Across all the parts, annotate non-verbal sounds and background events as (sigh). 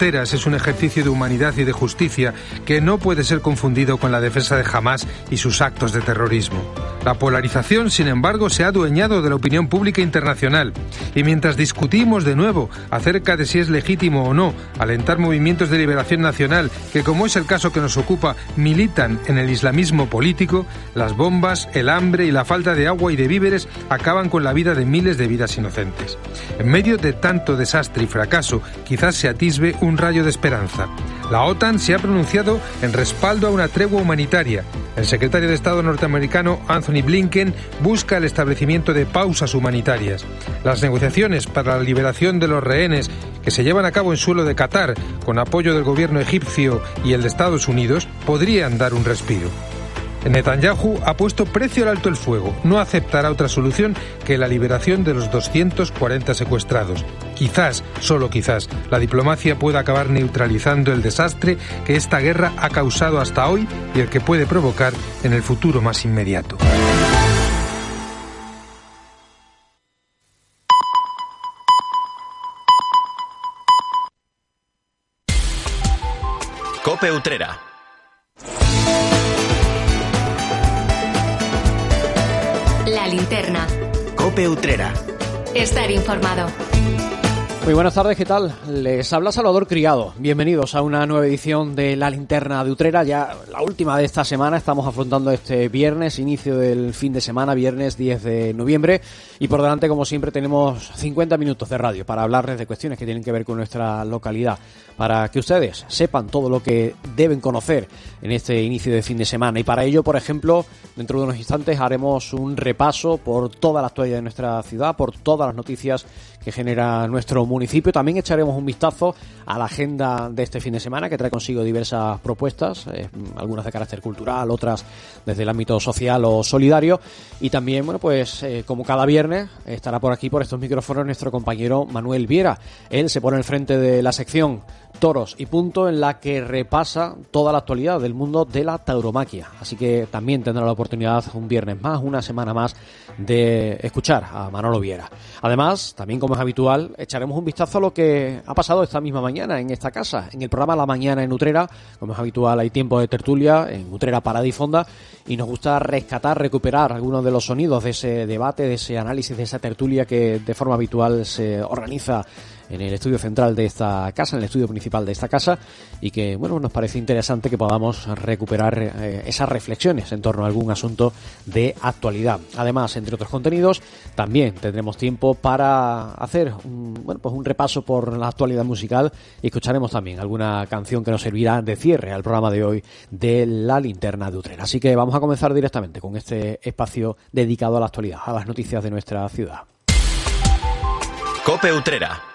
fronteras es un ejercicio de humanidad y de justicia que no puede ser confundido con la defensa de Hamas y sus actos de terrorismo. La polarización, sin embargo, se ha adueñado de la opinión pública internacional y mientras discutimos de nuevo acerca de si es legítimo o no alentar movimientos de liberación nacional que, como es el caso que nos ocupa, militan en el islamismo político, las bombas, el hambre y la falta de agua y de víveres acaban con la vida de miles de vidas inocentes. En medio de tanto desastre y fracaso, quizás se atisbe un rayo de esperanza. La OTAN se ha pronunciado en respaldo a una tregua humanitaria. El secretario de Estado norteamericano Anthony Blinken busca el establecimiento de pausas humanitarias. Las negociaciones para la liberación de los rehenes que se llevan a cabo en suelo de Qatar, con apoyo del gobierno egipcio y el de Estados Unidos, podrían dar un respiro. Netanyahu ha puesto precio al alto el fuego. No aceptará otra solución que la liberación de los 240 secuestrados. Quizás, solo quizás, la diplomacia pueda acabar neutralizando el desastre que esta guerra ha causado hasta hoy y el que puede provocar en el futuro más inmediato. Cope Utrera Cope Utrera. Estar informado. Muy buenas tardes, ¿qué tal? Les habla Salvador Criado. Bienvenidos a una nueva edición de La Linterna de Utrera, ya la última de esta semana. Estamos afrontando este viernes, inicio del fin de semana, viernes 10 de noviembre. Y por delante, como siempre, tenemos 50 minutos de radio para hablarles de cuestiones que tienen que ver con nuestra localidad para que ustedes sepan todo lo que deben conocer en este inicio de fin de semana. Y para ello, por ejemplo, dentro de unos instantes haremos un repaso por toda la actualidad de nuestra ciudad, por todas las noticias que genera nuestro municipio. También echaremos un vistazo a la agenda de este fin de semana que trae consigo diversas propuestas, eh, algunas de carácter cultural, otras desde el ámbito social o solidario. Y también, bueno, pues eh, como cada viernes estará por aquí, por estos micrófonos, nuestro compañero Manuel Viera. Él se pone al frente de la sección Toros y Punto en la que repasa toda la actualidad del mundo de la tauromaquia. Así que también tendrá la oportunidad un viernes más, una semana más, de escuchar a Manolo Viera. Además, también como es habitual, echaremos un vistazo a lo que ha pasado esta misma mañana en esta casa. En el programa La Mañana en Utrera, como es habitual, hay tiempo de tertulia en Utrera Parada y Fonda y nos gusta rescatar, recuperar algunos de los sonidos de ese debate, de ese análisis, de esa tertulia que de forma habitual se organiza en el estudio central de esta casa, en el estudio principal de esta casa, y que, bueno, nos parece interesante que podamos recuperar eh, esas reflexiones en torno a algún asunto de actualidad. Además, entre otros contenidos, también tendremos tiempo para hacer un, bueno, pues un repaso por la actualidad musical y escucharemos también alguna canción que nos servirá de cierre al programa de hoy de La Linterna de Utrera. Así que vamos a comenzar directamente con este espacio dedicado a la actualidad, a las noticias de nuestra ciudad. Cope Utrera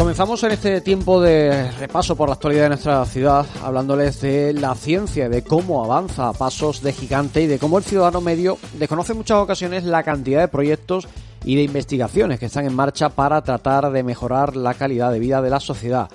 Comenzamos en este tiempo de repaso por la actualidad de nuestra ciudad hablándoles de la ciencia, de cómo avanza a pasos de gigante y de cómo el ciudadano medio desconoce en muchas ocasiones la cantidad de proyectos y de investigaciones que están en marcha para tratar de mejorar la calidad de vida de la sociedad.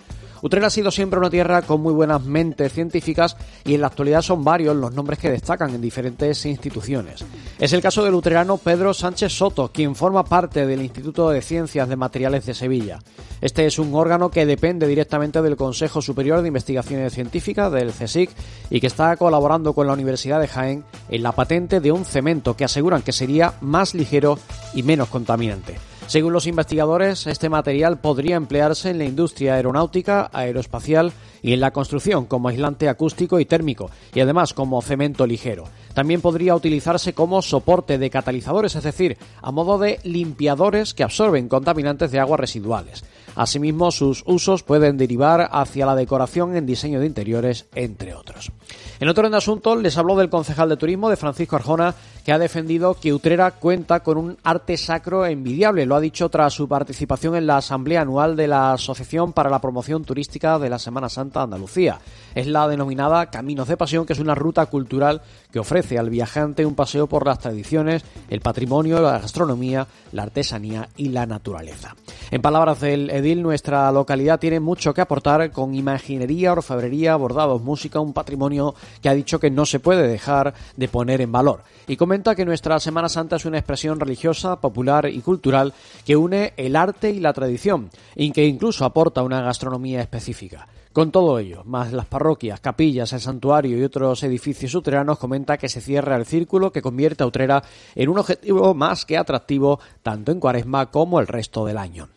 Utrera ha sido siempre una tierra con muy buenas mentes científicas y en la actualidad son varios los nombres que destacan en diferentes instituciones. Es el caso del utrerano Pedro Sánchez Soto, quien forma parte del Instituto de Ciencias de Materiales de Sevilla. Este es un órgano que depende directamente del Consejo Superior de Investigaciones Científicas, del CSIC, y que está colaborando con la Universidad de Jaén en la patente de un cemento que aseguran que sería más ligero y menos contaminante. Según los investigadores, este material podría emplearse en la industria aeronáutica, aeroespacial y en la construcción como aislante acústico y térmico, y además como cemento ligero. También podría utilizarse como soporte de catalizadores, es decir, a modo de limpiadores que absorben contaminantes de aguas residuales. Asimismo, sus usos pueden derivar hacia la decoración en diseño de interiores, entre otros. En otro de asuntos, les habló del concejal de turismo de Francisco Arjona, que ha defendido que Utrera cuenta con un arte sacro envidiable. Lo ha dicho tras su participación en la asamblea anual de la Asociación para la Promoción Turística de la Semana Santa Andalucía. Es la denominada Caminos de Pasión, que es una ruta cultural que ofrece al viajante un paseo por las tradiciones, el patrimonio, la gastronomía, la artesanía y la naturaleza. En palabras del nuestra localidad tiene mucho que aportar con imaginería, orfebrería, bordados, música, un patrimonio que ha dicho que no se puede dejar de poner en valor. Y comenta que nuestra Semana Santa es una expresión religiosa, popular y cultural que une el arte y la tradición, y que incluso aporta una gastronomía específica. Con todo ello, más las parroquias, capillas, el santuario y otros edificios subterráneos, comenta que se cierra el círculo que convierte a Utrera en un objetivo más que atractivo tanto en Cuaresma como el resto del año.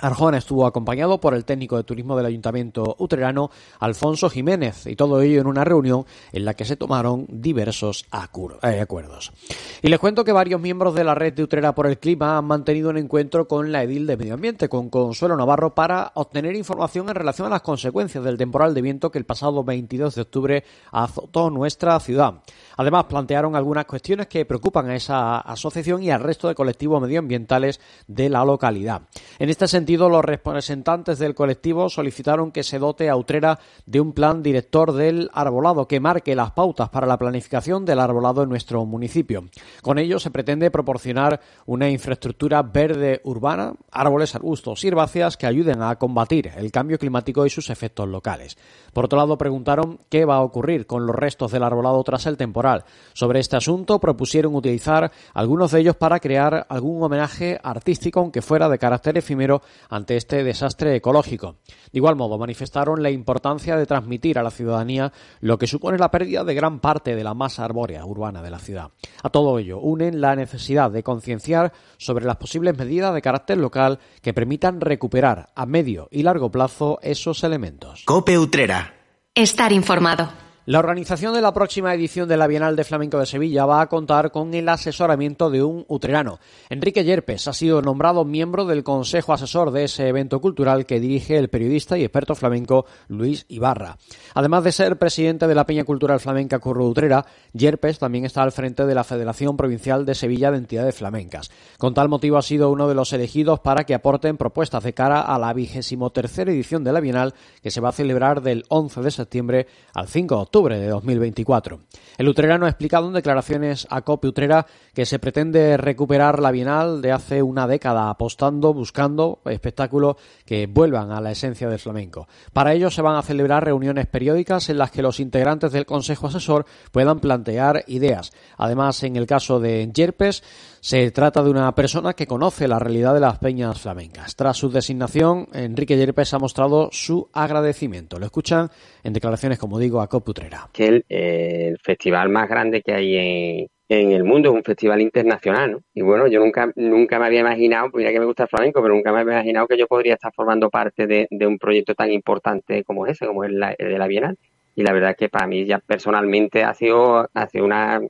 Arjona estuvo acompañado por el técnico de turismo del Ayuntamiento utrerano, Alfonso Jiménez, y todo ello en una reunión en la que se tomaron diversos eh, acuerdos. Y les cuento que varios miembros de la red de Utrera por el Clima han mantenido un encuentro con la edil de Medio Ambiente, con Consuelo Navarro, para obtener información en relación a las consecuencias del temporal de viento que el pasado 22 de octubre azotó nuestra ciudad. Además, plantearon algunas cuestiones que preocupan a esa asociación y al resto de colectivos medioambientales de la localidad. En este sentido, los representantes del colectivo solicitaron que se dote a Utrera de un plan director del arbolado que marque las pautas para la planificación del arbolado en nuestro municipio. Con ello se pretende proporcionar una infraestructura verde urbana, árboles, arbustos y herbáceas que ayuden a combatir el cambio climático y sus efectos locales. Por otro lado, preguntaron qué va a ocurrir con los restos del arbolado tras el temporal. Sobre este asunto propusieron utilizar algunos de ellos para crear algún homenaje artístico, aunque fuera de carácter efímero, ante este desastre ecológico. De igual modo, manifestaron la importancia de transmitir a la ciudadanía lo que supone la pérdida de gran parte de la masa arbórea urbana de la ciudad. A todo ello, unen la necesidad de concienciar sobre las posibles medidas de carácter local que permitan recuperar a medio y largo plazo esos elementos. Cope Utrera. Estar informado. La organización de la próxima edición de la Bienal de Flamenco de Sevilla va a contar con el asesoramiento de un utrerano. Enrique Yerpes ha sido nombrado miembro del Consejo Asesor de ese evento cultural que dirige el periodista y experto flamenco Luis Ibarra. Además de ser presidente de la Peña Cultural Flamenca Curro Utrera, Yerpes también está al frente de la Federación Provincial de Sevilla de Entidades Flamencas. Con tal motivo ha sido uno de los elegidos para que aporten propuestas de cara a la vigésimo tercera edición de la Bienal que se va a celebrar del 11 de septiembre al 5 de octubre de 2024. El utrerano ha explicado en declaraciones a COPE Utrera que se pretende recuperar la Bienal de hace una década, apostando, buscando espectáculos que vuelvan a la esencia del flamenco. Para ello se van a celebrar reuniones periódicas en las que los integrantes del Consejo Asesor puedan plantear ideas. Además, en el caso de Yerpes, se trata de una persona que conoce la realidad de las peñas flamencas. Tras su designación, Enrique Yerpes ha mostrado su agradecimiento. Lo escuchan en declaraciones, como digo, a Coputrera. Que el, festival más grande que hay en, el mundo, es un festival internacional, ¿no? Y bueno, yo nunca, nunca me había imaginado, pues mira que me gusta el flamenco, pero nunca me había imaginado que yo podría estar formando parte de, un proyecto tan importante como ese, como el de la Bienal. Y la verdad es que para mí ya personalmente ha sido, ha sido una,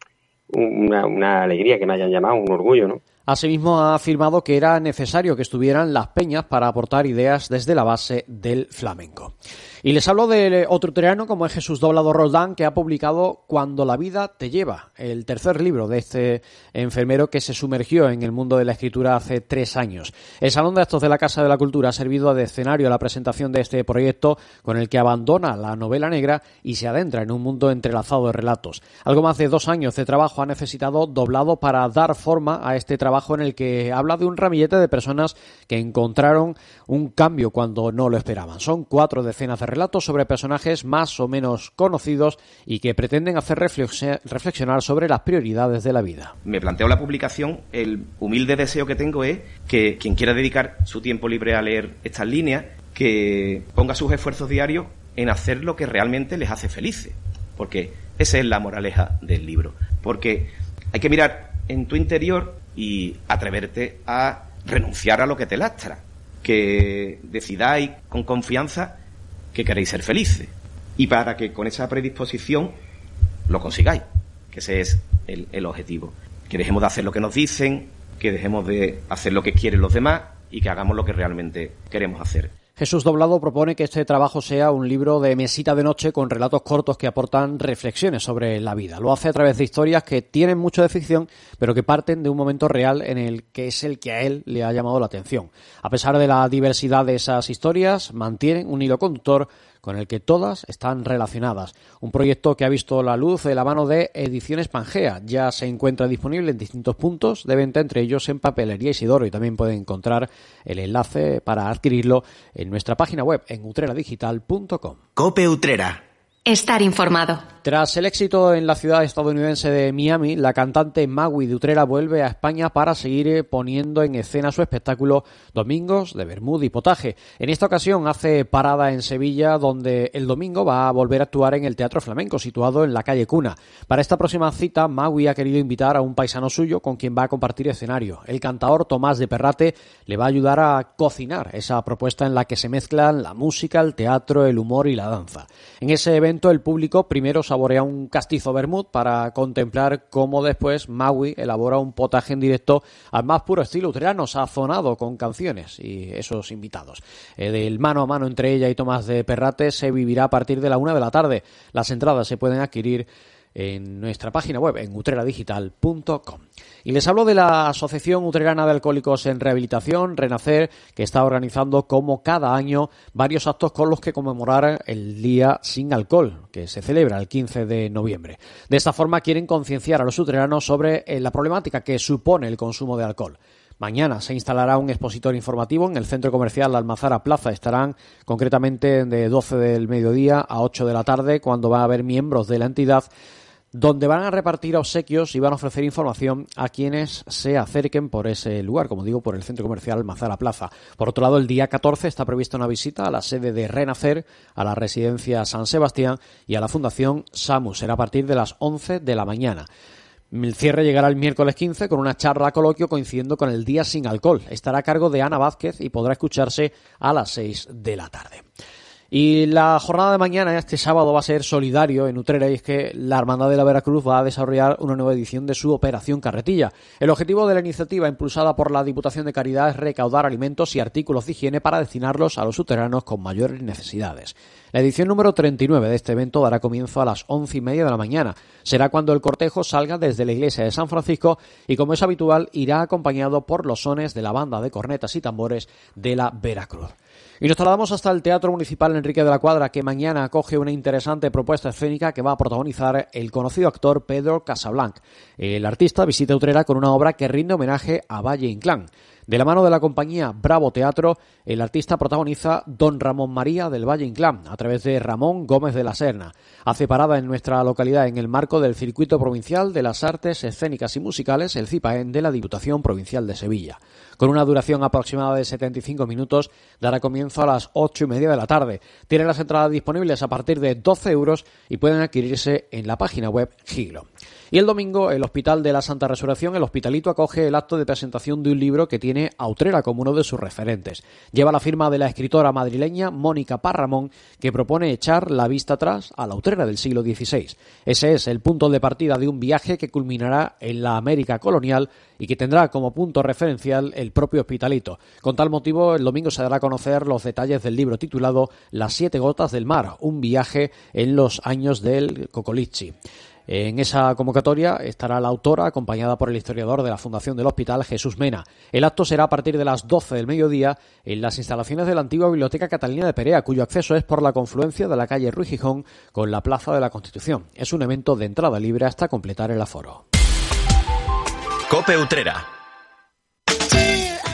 una, alegría que me hayan llamado, un orgullo, ¿no? Asimismo, ha afirmado que era necesario que estuvieran las peñas para aportar ideas desde la base del flamenco. Y les hablo de otro terreno como es Jesús Doblado Roldán, que ha publicado Cuando la vida te lleva, el tercer libro de este enfermero que se sumergió en el mundo de la escritura hace tres años. El Salón de Actos de la Casa de la Cultura ha servido de escenario a la presentación de este proyecto con el que abandona la novela negra y se adentra en un mundo entrelazado de relatos. Algo más de dos años de trabajo ha necesitado Doblado para dar forma a este trabajo en el que habla de un ramillete de personas que encontraron un cambio cuando no lo esperaban. Son cuatro decenas de relatos sobre personajes más o menos conocidos y que pretenden hacer reflexionar sobre las prioridades de la vida. Me planteo la publicación, el humilde deseo que tengo es que quien quiera dedicar su tiempo libre a leer estas líneas, que ponga sus esfuerzos diarios en hacer lo que realmente les hace felices, porque esa es la moraleja del libro, porque hay que mirar en tu interior y atreverte a renunciar a lo que te lastra, que decidáis con confianza que queréis ser felices y para que con esa predisposición lo consigáis, que ese es el, el, objetivo. Que dejemos de hacer lo que nos dicen, que dejemos de hacer lo que quieren los demás y que hagamos lo que realmente queremos hacer. Jesús Doblado propone que este trabajo sea un libro de mesita de noche con relatos cortos que aportan reflexiones sobre la vida. Lo hace a través de historias que tienen mucho de ficción, pero que parten de un momento real en el que es el que a él le ha llamado la atención. A pesar de la diversidad de esas historias, mantienen un hilo conductor con el que todas están relacionadas. Un proyecto que ha visto la luz de la mano de Ediciones Pangea. Ya se encuentra disponible en distintos puntos de venta, entre ellos en Papelería Isidoro, y también pueden encontrar el enlace para adquirirlo en nuestra página web en utreradigital.com. Cope Utrera. Estar informado. Tras el éxito en la ciudad estadounidense de Miami, la cantante Magui de Utrera vuelve a España para seguir eh, poniendo en escena su espectáculo Domingos de Bermud y Potaje. En esta ocasión hace parada en Sevilla, donde el domingo va a volver a actuar en el Teatro Flamenco, situado en la calle Cuna. Para esta próxima cita, Magui ha querido invitar a un paisano suyo con quien va a compartir escenario. El cantador Tomás de Perrate le va a ayudar a cocinar esa propuesta en la que se mezclan la música, el teatro, el humor y la danza. En ese evento, el público primero saborea un castizo vermut para contemplar cómo después Maui elabora un potaje en directo al más puro estilo utrerano, sazonado con canciones y esos invitados. Eh, del mano a mano entre ella y Tomás de Perrate se vivirá a partir de la una de la tarde. Las entradas se pueden adquirir en nuestra página web en utreradigital.com. Y les hablo de la Asociación Utrerana de Alcohólicos en Rehabilitación, Renacer, que está organizando como cada año varios actos con los que conmemorar el Día Sin Alcohol, que se celebra el 15 de noviembre. De esta forma quieren concienciar a los utreranos sobre eh, la problemática que supone el consumo de alcohol. Mañana se instalará un expositor informativo en el centro comercial Almazara Plaza. Estarán concretamente de 12 del mediodía a 8 de la tarde, cuando va a haber miembros de la entidad donde van a repartir obsequios y van a ofrecer información a quienes se acerquen por ese lugar, como digo, por el centro comercial Mazara Plaza. Por otro lado, el día 14 está prevista una visita a la sede de Renacer, a la residencia San Sebastián y a la Fundación SAMU. Será a partir de las 11 de la mañana. El cierre llegará el miércoles 15 con una charla coloquio coincidiendo con el Día Sin Alcohol. Estará a cargo de Ana Vázquez y podrá escucharse a las 6 de la tarde. Y la jornada de mañana, este sábado, va a ser solidario en Utrera y es que la Hermandad de la Veracruz va a desarrollar una nueva edición de su Operación Carretilla. El objetivo de la iniciativa impulsada por la Diputación de Caridad es recaudar alimentos y artículos de higiene para destinarlos a los uteranos con mayores necesidades. La edición número 39 de este evento dará comienzo a las once y media de la mañana. Será cuando el cortejo salga desde la iglesia de San Francisco y, como es habitual, irá acompañado por los sones de la banda de cornetas y tambores de la Veracruz. Y nos trasladamos hasta el Teatro Municipal Enrique de la Cuadra, que mañana acoge una interesante propuesta escénica que va a protagonizar el conocido actor Pedro Casablanc. El artista visita Utrera con una obra que rinde homenaje a Valle Inclán. De la mano de la compañía Bravo Teatro, el artista protagoniza Don Ramón María del Valle Inclán a través de Ramón Gómez de la Serna. Hace parada en nuestra localidad en el marco del Circuito Provincial de las Artes Escénicas y Musicales, el CIPAEN de la Diputación Provincial de Sevilla. Con una duración aproximada de 75 minutos, dará comienzo a las ocho y media de la tarde. Tienen las entradas disponibles a partir de 12 euros y pueden adquirirse en la página web Giglo. Y el domingo, el Hospital de la Santa Resurrección, el Hospitalito, acoge el acto de presentación de un libro que tiene a Utrera como uno de sus referentes. Lleva la firma de la escritora madrileña Mónica Parramón, que propone echar la vista atrás a la Utrera del siglo XVI. Ese es el punto de partida de un viaje que culminará en la América colonial y que tendrá como punto referencial el propio Hospitalito. Con tal motivo, el domingo se dará a conocer los detalles del libro titulado Las siete gotas del mar, un viaje en los años del Cocolichi. En esa convocatoria estará la autora, acompañada por el historiador de la Fundación del Hospital, Jesús Mena. El acto será a partir de las 12 del mediodía en las instalaciones de la antigua Biblioteca Catalina de Perea, cuyo acceso es por la confluencia de la calle Ruy Gijón con la Plaza de la Constitución. Es un evento de entrada libre hasta completar el aforo. Cope Utrera.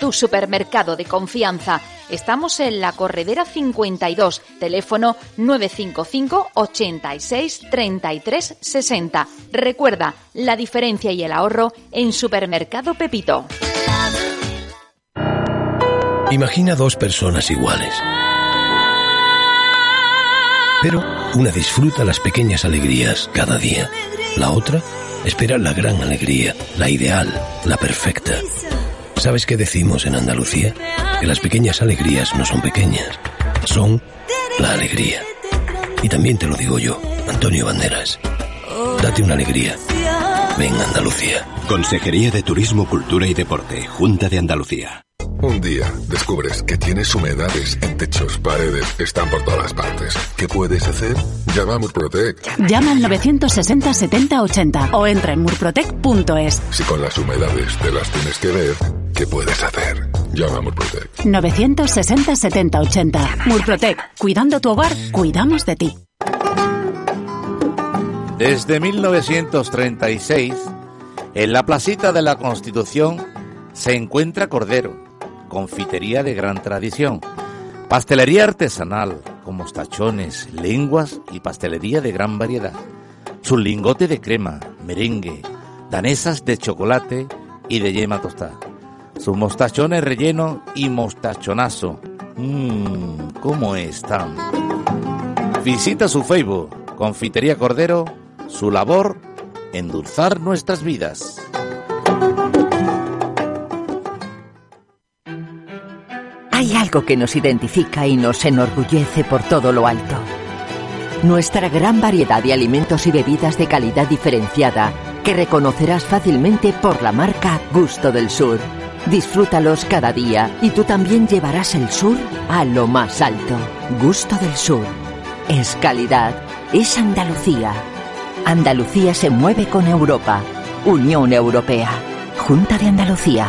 tu supermercado de confianza. Estamos en la Corredera 52, teléfono 955 86 33 60. Recuerda, la diferencia y el ahorro en Supermercado Pepito. Imagina dos personas iguales. Pero una disfruta las pequeñas alegrías cada día. La otra espera la gran alegría, la ideal, la perfecta. ¿Sabes qué decimos en Andalucía? Que las pequeñas alegrías no son pequeñas, son la alegría. Y también te lo digo yo, Antonio Banderas. Date una alegría. Ven Andalucía. Consejería de Turismo, Cultura y Deporte, Junta de Andalucía. Un día descubres que tienes humedades en techos, paredes, están por todas partes. ¿Qué puedes hacer? Llama a Murprotec. Llama al 960 70 80 o entra en murprotec.es. Si con las humedades te las tienes que ver, ¿qué puedes hacer? Llama a Murprotec. 960 70 80. Murprotec. Cuidando tu hogar, cuidamos de ti. Desde 1936, en la placita de la Constitución se encuentra Cordero confitería de gran tradición, pastelería artesanal con mostachones, lenguas y pastelería de gran variedad. Su lingote de crema, merengue, danesas de chocolate y de yema tostada. Sus mostachones relleno y mostachonazo. Mmm, ¿cómo están? Visita su Facebook, Confitería Cordero, su labor, endulzar nuestras vidas. Hay algo que nos identifica y nos enorgullece por todo lo alto. Nuestra gran variedad de alimentos y bebidas de calidad diferenciada que reconocerás fácilmente por la marca Gusto del Sur. Disfrútalos cada día y tú también llevarás el sur a lo más alto. Gusto del Sur. Es calidad, es Andalucía. Andalucía se mueve con Europa. Unión Europea. Junta de Andalucía.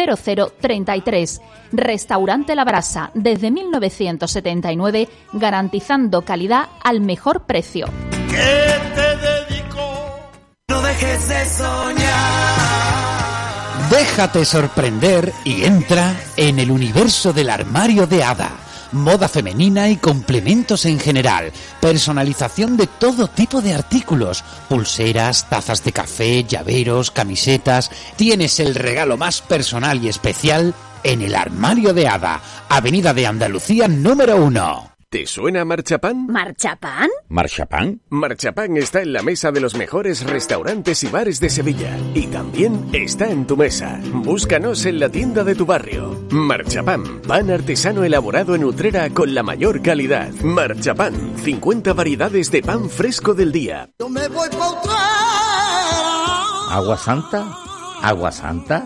0033. Restaurante La Brasa, desde 1979, garantizando calidad al mejor precio. No dejes de soñar. Déjate sorprender y entra en el universo del armario de Hada moda femenina y complementos en general, personalización de todo tipo de artículos, pulseras, tazas de café, llaveros, camisetas. Tienes el regalo más personal y especial en el armario de Hada, Avenida de Andalucía número uno. ¿Te suena Marchapán? ¿Marchapán? ¿Marchapán? Marchapán está en la mesa de los mejores restaurantes y bares de Sevilla. Y también está en tu mesa. Búscanos en la tienda de tu barrio. Marchapán, pan artesano elaborado en Utrera con la mayor calidad. Marchapán, 50 variedades de pan fresco del día. ¿Agua Santa? ¿Agua Santa?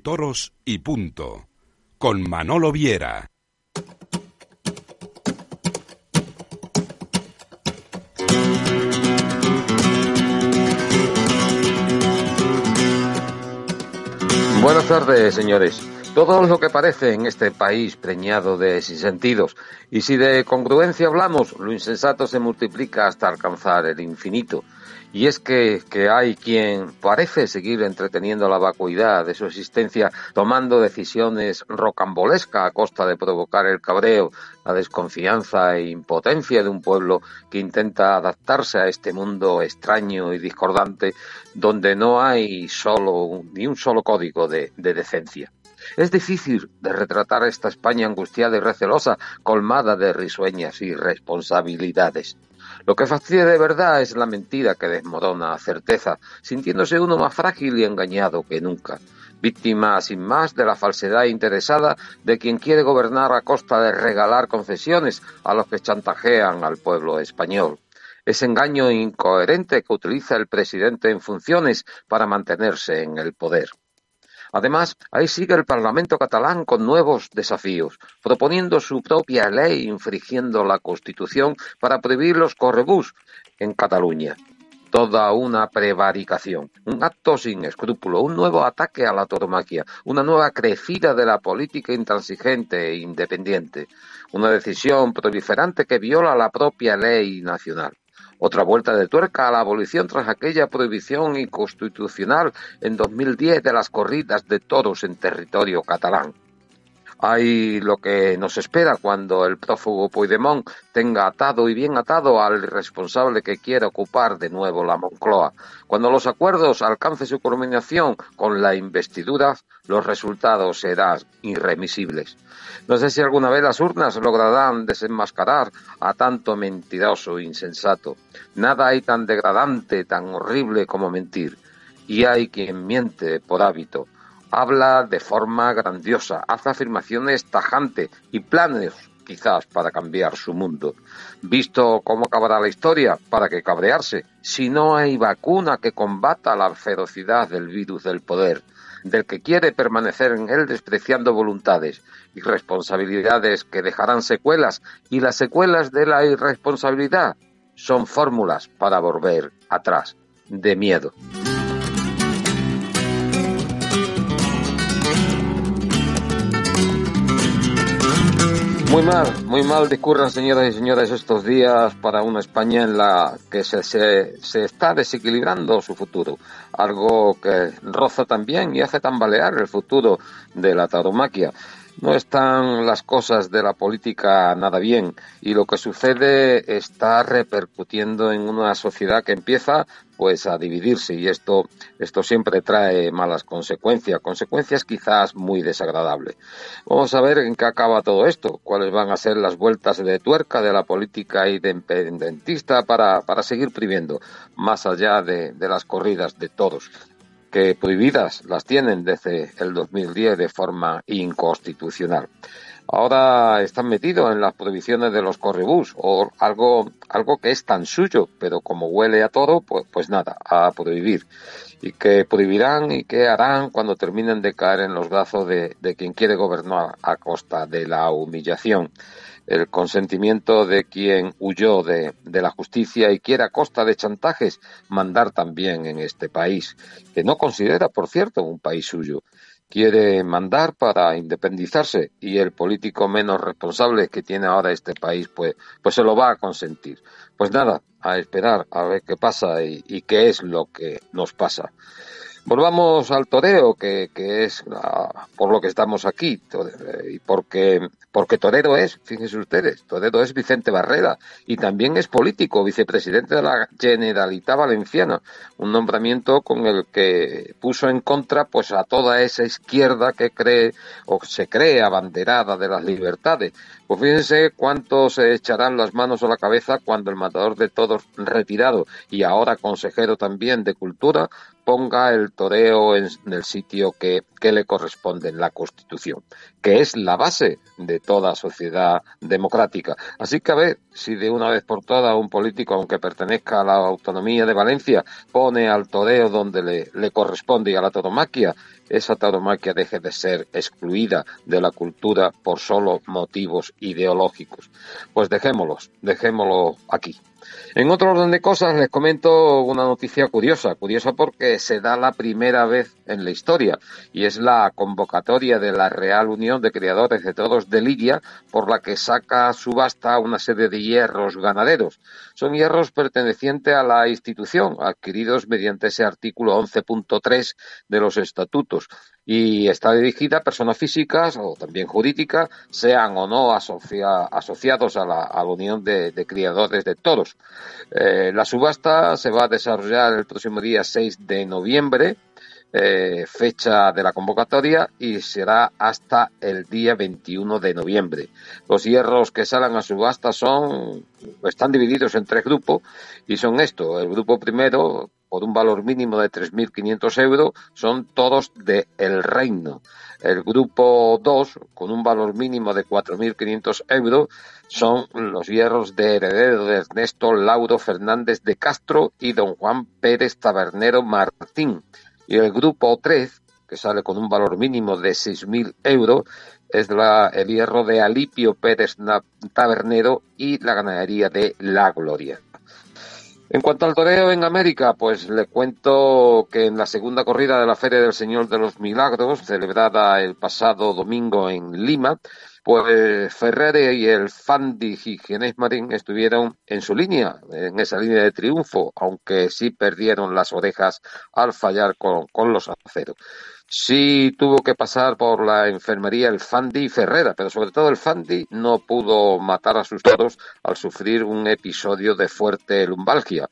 Toros y punto. Con Manolo Viera. Buenas tardes, señores. Todo lo que parece en este país preñado de sinsentidos. Y si de congruencia hablamos, lo insensato se multiplica hasta alcanzar el infinito. Y es que, hay quien parece seguir entreteniendo la vacuidad de su existencia, tomando decisiones rocambolescas a costa de provocar el cabreo, la desconfianza e impotencia de un pueblo que intenta adaptarse a este mundo extraño y discordante, donde no hay solo ni un solo código de, de decencia. Es difícil de retratar esta España angustiada y recelosa, colmada de risueñas irresponsabilidades. Lo que fastidia de verdad es la mentira que desmorona a certeza, sintiéndose uno más frágil y engañado que nunca, víctima sin más de la falsedad interesada de quien quiere gobernar a costa de regalar concesiones a los que chantajean al pueblo español. Ese engaño incoherente que utiliza el presidente en funciones para mantenerse en el poder. Además, ahí sigue el Parlamento catalán con nuevos desafíos, proponiendo su propia ley infringiendo la Constitución para prohibir los correbús en Cataluña. toda una prevaricación, un acto sin escrúpulo, un nuevo ataque a la tauromaquia, una nueva crecida de la política intransigente e independiente, una decisión proliferante que viola la propia ley nacional. Otra vuelta de tuerca a la abolición tras aquella prohibición inconstitucional en 2010 de las corridas de toros en territorio catalán. Hay lo que nos espera cuando el prófugo Puigdemont tenga atado y bien atado al responsable que quiere ocupar de nuevo la Moncloa. Cuando los acuerdos alcancen su culminación con la investidura, los resultados serán irremisibles. No sé si alguna vez las urnas lograrán desenmascarar a tanto mentiroso e insensato. Nada hay tan degradante, tan horrible como mentir. Y hay quien miente por hábito habla de forma grandiosa, hace afirmaciones tajantes y planes quizás para cambiar su mundo. Visto cómo acabará la historia, ¿para qué cabrearse? Si no hay vacuna que combata la ferocidad del virus del poder, del que quiere permanecer en él despreciando voluntades y responsabilidades que dejarán secuelas, y las secuelas de la irresponsabilidad son fórmulas para volver atrás, de miedo. Muy mal, muy mal discurran, señoras y señores, estos días para una España en la que se, se, está desequilibrando su futuro. Algo que roza también y hace tambalear el futuro de la tauromaquia. No están las cosas de la política nada bien y lo que sucede está repercutiendo en una sociedad que empieza pues a dividirse y esto, esto siempre trae malas consecuencias, consecuencias quizás muy desagradables. Vamos a ver en qué acaba todo esto, cuáles van a ser las vueltas de tuerca de la política independentista para, para seguir prohibiendo, más allá de, de las corridas de todos que prohibidas las tienen desde el 2010 de forma inconstitucional ahora están metidos en las prohibiciones de los correbús o algo, algo que es tan suyo, pero como huele a todo, pues, pues nada, a prohibir. Y que prohibirán y qué harán cuando terminen de caer en los brazos de quien quiere gobernar a costa de la humillación el consentimiento de quien huyó de, de, la justicia y quiere a costa de chantajes mandar también en este país, que no considera, por cierto, un país suyo quiere mandar para independizarse y el político menos responsable que tiene ahora este país pues, pues se lo va a consentir. Pues nada, a esperar a ver qué pasa y, y qué es lo que nos pasa. Volvamos al toreo, que, que es por lo que estamos aquí, y porque, porque torero es, fíjense ustedes, torero es Vicente Barrera, y también es político, vicepresidente de la Generalitat Valenciana, un nombramiento con el que puso en contra pues a toda esa izquierda que cree o se cree abanderada de las libertades. Pues fíjense cuántos se echarán las manos a la cabeza cuando el matador de todos retirado y ahora consejero también de cultura ponga el toreo en, el sitio que, que, le corresponde en la Constitución, que es la base de toda sociedad democrática. Así que a ver si de una vez por todas un político, aunque pertenezca a la autonomía de Valencia, pone al toreo donde le, le corresponde y a la tauromaquia, esa tauromaquia deje de ser excluida de la cultura por solo motivos ideológicos. Pues dejémoslos, dejémoslo aquí. En otro orden de cosas les comento una noticia curiosa, curiosa porque se da la primera vez en la historia y es la convocatoria de la Real Unión de Criadores de Toros de Lidia por la que saca subasta una serie de hierros ganaderos. Son hierros pertenecientes a la institución, adquiridos mediante ese artículo 11.3 de los estatutos y está dirigida a personas físicas o también jurídicas, sean o no asociados a la, Unión de, Criadores de Toros. Eh, la subasta se va a desarrollar el próximo día 6 de noviembre, eh, fecha de la convocatoria, y será hasta el día 21 de noviembre. Los hierros que salen a subasta son, están divididos en tres grupos, y son estos. El grupo primero, por un valor mínimo de 3.500 euros, son todos de El Reino. El grupo 2, con un valor mínimo de 4.500 euros, son los hierros de heredero de Ernesto Lauro Fernández de Castro y don Juan Pérez Tabernero Martín. Y el grupo 3, que sale con un valor mínimo de 6.000 euros, es el hierro de Alipio Pérez Tabernero y la ganadería de La Gloria. En cuanto al toreo en América, pues le cuento que en la segunda corrida de la Feria del Señor de los Milagros, celebrada el pasado domingo en Lima, pues Ferrere y el Fandi Ginés Marín estuvieron en su línea, en esa línea de triunfo, aunque sí perdieron las orejas al fallar con los aceros. Sí tuvo que pasar por la enfermería el Fandi Ferrera, pero sobre todo el Fandi no pudo matar a sus toros al sufrir un episodio de fuerte lumbalgia.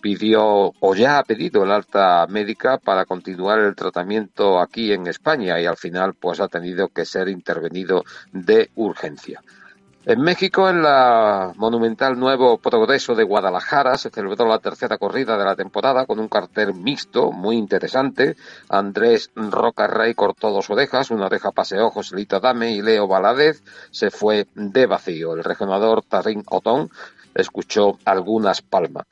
Pidió o ya ha pedido el alta médica para continuar el tratamiento aquí en España y al final pues ha tenido que ser intervenido de urgencia. En México, en la monumental Nuevo Progreso de Guadalajara, se celebró la tercera corrida de la temporada con un cartel mixto muy interesante. Andrés Roca Rey cortó dos orejas, una oreja paseó Joselito Dame y Leo Valadez se fue de vacío. El regionador Tarín Otón escuchó algunas palmas.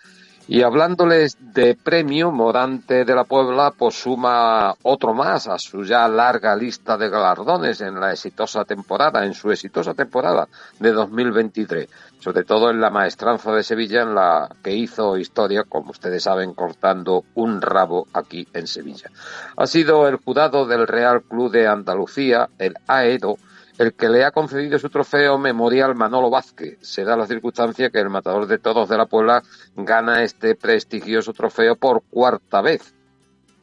Y hablándoles de premio, Morante de la Puebla pues suma otro más a su ya larga lista de galardones en la exitosa temporada, en su exitosa temporada de 2023, sobre todo en la maestranza de Sevilla en la que hizo historia, como ustedes saben, cortando un rabo aquí en Sevilla. Ha sido el jurado del Real Club de Andalucía, el AEDO, el que le ha concedido su trofeo memorial Manolo Vázquez. Se da la circunstancia que el matador de todos de la Puebla gana este prestigioso trofeo por cuarta vez.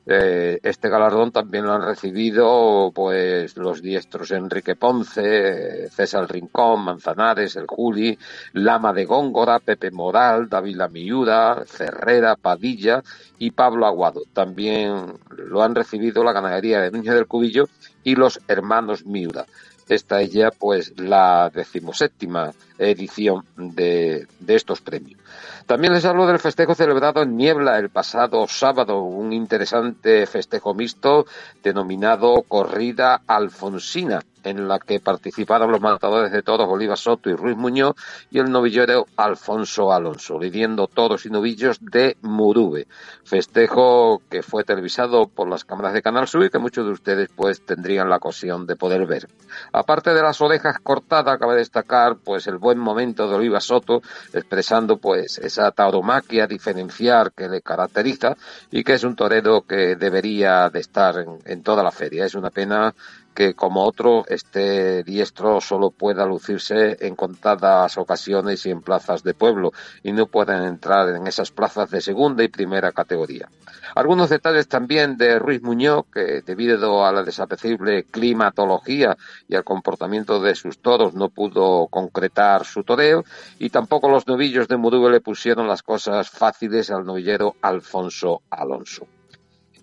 Eh, este galardón también lo han recibido pues los diestros Enrique Ponce, César Rincón, Manzanares, el Juli, Lama de Góngora, Pepe Moral, David Miuda, Ferrera, Padilla y Pablo Aguado. También lo han recibido la ganadería de Núñez del Cubillo y los hermanos Miuda. Esta es ya pues la decimoséptima edición de, de, estos premios. También les hablo del festejo celebrado en Niebla el pasado sábado, un interesante festejo mixto denominado Corrida Alfonsina, en la que participaron los matadores de toros Bolívar Soto y Ruiz Muñoz y el novillero Alfonso Alonso, lidiendo toros y novillos de Murube. Festejo que fue televisado por las cámaras de Canal Sur y que muchos de ustedes pues tendrían la ocasión de poder ver. Aparte de las orejas cortadas, cabe destacar pues el buen momento de Oliva Soto, expresando pues esa tauromaquia diferenciar que le caracteriza y que es un torero que debería de estar en, en toda la feria. Es una pena que como otro este diestro solo pueda lucirse en contadas ocasiones y en plazas de pueblo y no puedan entrar en esas plazas de segunda y primera categoría. Algunos detalles también de Ruiz Muñoz, que debido a la desapreciable climatología y al comportamiento de sus toros no pudo concretar su toreo y tampoco los novillos de Murube le pusieron las cosas fáciles al novillero Alfonso Alonso.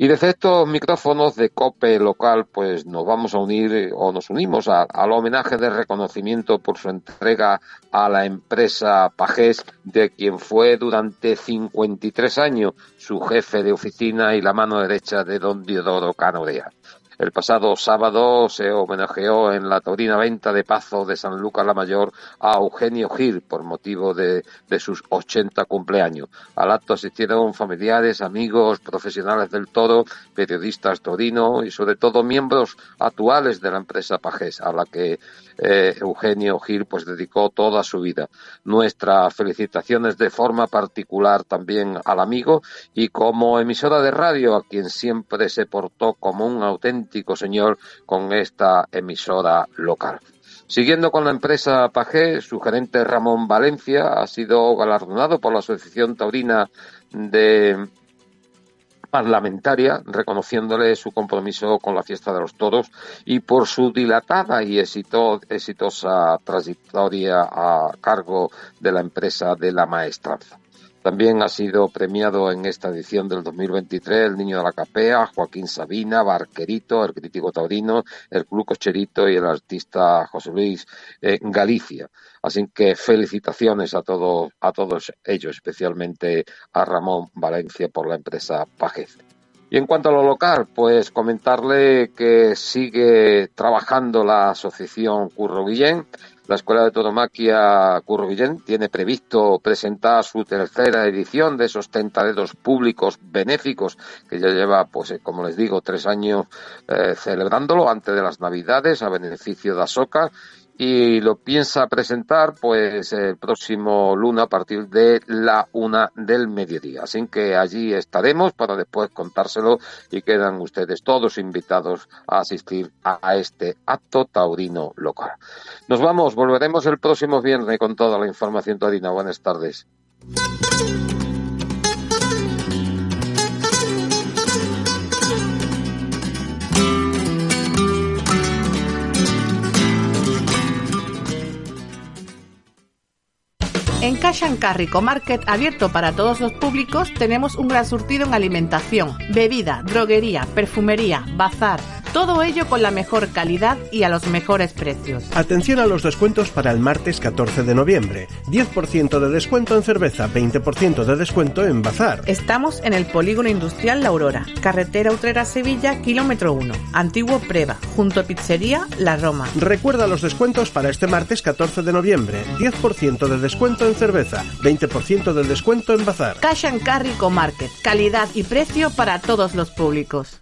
Y desde estos micrófonos de COPE local, pues nos vamos a unir eh, o nos unimos al homenaje de reconocimiento por su entrega a la empresa Pajés, de quien fue durante 53 años su jefe de oficina y la mano derecha de don Diodoro Canorea. El pasado sábado se homenajeó en la Taurina Venta de Pazo de San Lucas la Mayor a Eugenio Gil por motivo de, de sus 80 cumpleaños. Al acto asistieron familiares, amigos, profesionales del toro, periodistas torinos y sobre todo miembros actuales de la empresa Pajés, a la que eh, Eugenio Gil pues dedicó toda su vida. Nuestras felicitaciones de forma particular también al amigo y como emisora de radio a quien siempre se portó como un auténtico señor con esta emisora local. Siguiendo con la empresa Pajé, su gerente Ramón Valencia ha sido galardonado por la Asociación Taurina de parlamentaria, reconociéndole su compromiso con la fiesta de los toros y por su dilatada y exitosa trayectoria a cargo de la empresa de la maestranza. También ha sido premiado en esta edición del 2023 el Niño de la Capea, Joaquín Sabina, Barquerito, el crítico taurino, el Club Cocherito y el artista José Luis eh, Galicia. Así que felicitaciones a todos, a todos ellos, especialmente a Ramón Valencia por la empresa Pajez. Y en cuanto a lo local, pues comentarle que sigue trabajando la asociación Curro Guillén la Escuela de Todomaquia Curro Guillén tiene previsto presentar su tercera edición de esos tentaderos públicos benéficos que ya lleva, pues eh, como les digo, tres años eh, celebrándolo antes de las Navidades a beneficio de Asoca y lo piensa presentar pues el próximo lunes a partir de la una del mediodía. Así que allí estaremos para después contárselo y quedan ustedes todos invitados a asistir a este acto taurino local. Nos vamos, volveremos el próximo viernes con toda la información taurina. Buenas tardes. Cash and Carry Market, abierto para todos los públicos, tenemos un gran surtido en alimentación, bebida, droguería, perfumería, bazar, todo ello con la mejor calidad y a los mejores precios. Atención a los descuentos para el martes 14 de noviembre. 10% de descuento en cerveza, 20% de descuento en bazar. Estamos en el Polígono Industrial La Aurora, carretera Utrera Sevilla, kilómetro 1, antiguo Preva, junto a Pizzería La Roma. Recuerda los descuentos para este martes 14 de noviembre. 10% de descuento en cerveza, 20% de descuento en bazar. Cash and Carry Market, calidad y precio para todos los públicos.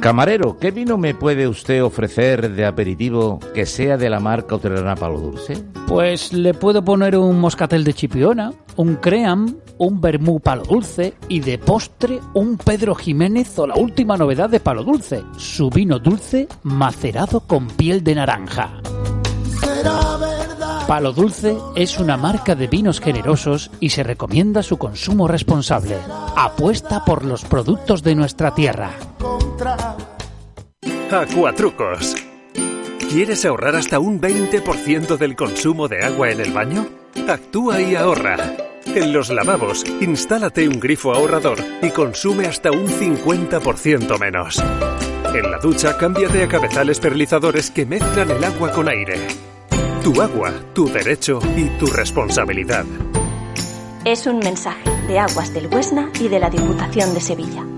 Camarero, ¿qué vino me puede usted ofrecer de aperitivo que sea de la marca Utrerana Palo Dulce? Pues le puedo poner un moscatel de chipiona, un cream, un vermú palo dulce y de postre un Pedro Jiménez o la última novedad de Palo Dulce, su vino dulce macerado con piel de naranja. Palo Dulce es una marca de vinos generosos y se recomienda su consumo responsable. Apuesta por los productos de nuestra tierra. Acuatrucos. ¿Quieres ahorrar hasta un 20% del consumo de agua en el baño? Actúa y ahorra. En los lavabos, instálate un grifo ahorrador y consume hasta un 50% menos. En la ducha, cámbiate a cabezales perlizadores que mezclan el agua con aire. Tu agua, tu derecho y tu responsabilidad. Es un mensaje de Aguas del Huesna y de la Diputación de Sevilla.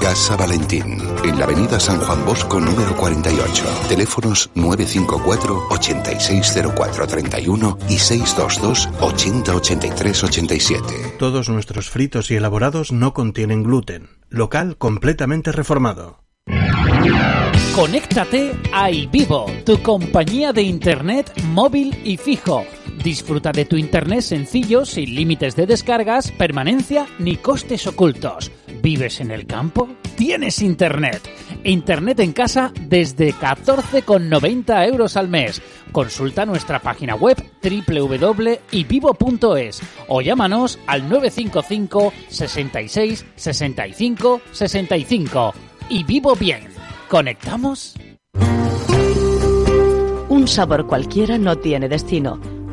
Casa Valentín, en la avenida San Juan Bosco número 48. Teléfonos 954 860431 y 622 808387. Todos nuestros fritos y elaborados no contienen gluten. Local completamente reformado. Conéctate a iVivo, tu compañía de internet móvil y fijo. Disfruta de tu internet sencillo, sin límites de descargas, permanencia ni costes ocultos. ¿Vives en el campo? Tienes internet. Internet en casa desde 14,90 euros al mes. Consulta nuestra página web www.ivivo.es o llámanos al 955 66 65 65. Y vivo bien. ¿Conectamos? Un sabor cualquiera no tiene destino.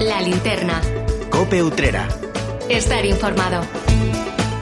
La linterna. Cope Utrera. Estar informado.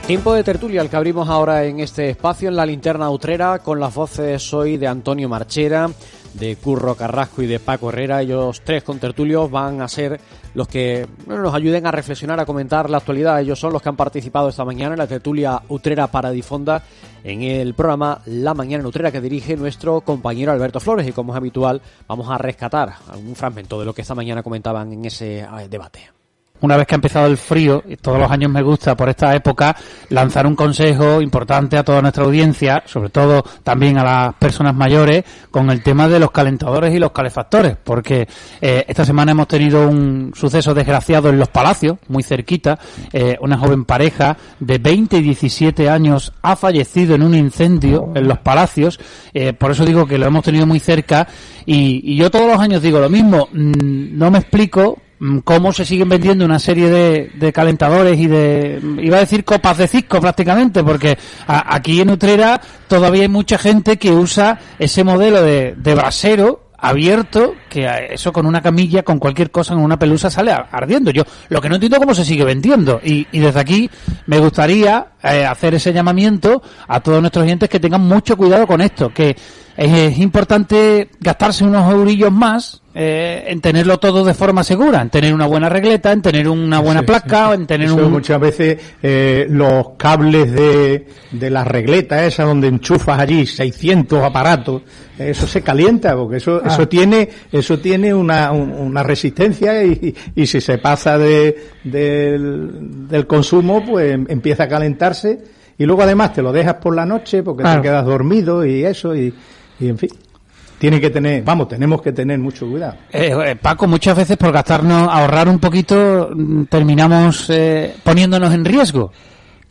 Tiempo de tertulia, el que abrimos ahora en este espacio en la linterna utrera con las voces hoy de Antonio Marchera, de Curro Carrasco y de Paco Herrera. Ellos tres con tertulios van a ser los que nos ayuden a reflexionar, a comentar la actualidad. Ellos son los que han participado esta mañana en la tertulia Utrera para Difonda en el programa La Mañana Utrera que dirige nuestro compañero Alberto Flores. Y como es habitual, vamos a rescatar un fragmento de lo que esta mañana comentaban en ese eh, debate una vez que ha empezado el frío, todos los años me gusta por esta época, lanzar un consejo importante a toda nuestra audiencia, sobre todo también a las personas mayores, con el tema de los calentadores y los calefactores, porque eh, esta semana hemos tenido un suceso desgraciado en Los Palacios, muy cerquita, eh, una joven pareja de 20 y 17 años ha fallecido en un incendio en Los Palacios, eh, por eso digo que lo hemos tenido muy cerca, y, yo todos los años digo lo mismo, mm, no me explico cómo se siguen vendiendo una serie de, calentadores y de, iba a decir copas de cisco prácticamente, porque aquí en Utrera todavía hay mucha gente que usa ese modelo de, brasero abierto, que eso con una camilla, con cualquier cosa, en una pelusa sale ardiendo. Yo lo que no entiendo cómo se sigue vendiendo. Y, desde aquí me gustaría eh, hacer ese llamamiento a todos nuestros clientes que tengan mucho cuidado con esto, que es importante gastarse unos eurillos más eh, en tenerlo todo de forma segura, en tener una buena regleta, en tener una buena placa, en tener un... Muchas veces eh, los cables de, de la regleta esa donde enchufas allí 600 aparatos, eso se calienta porque eso ah. eso tiene eso tiene una, una resistencia y, y si se pasa de, del, del consumo pues empieza a calentarse. Y luego además te lo dejas por la noche porque te quedas dormido y eso y y en fin tiene que tener, vamos, tenemos que tener mucho cuidado. Eh, eh, Paco, muchas veces por gastarnos, ahorrar un poquito, mm, terminamos eh, poniéndonos en riesgo.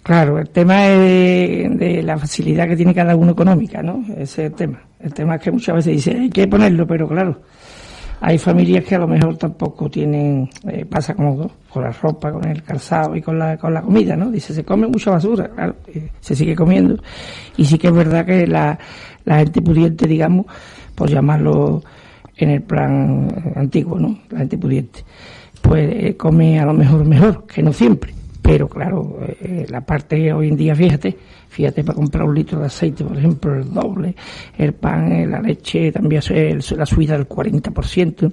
Claro, el tema es de, la facilidad que tiene cada uno económica, ¿no? Ese es el tema. El tema es que muchas veces dice, hay que ponerlo, pero claro, hay familias que a lo mejor tampoco tienen, pasa como con la ropa, con el calzado y con la, con la comida, ¿no? Dice, se come mucha basura, claro, se sigue comiendo. Y sí que es verdad que la, la gente pudiente, digamos, por llamarlo en el plan antiguo, ¿no? La gente pudiente, pues eh, come a lo mejor mejor, que no siempre. Pero claro, eh, la parte hoy en día, fíjate, fíjate para comprar un litro de aceite, por ejemplo, el doble, el pan, eh, la leche, también la subida del 40%,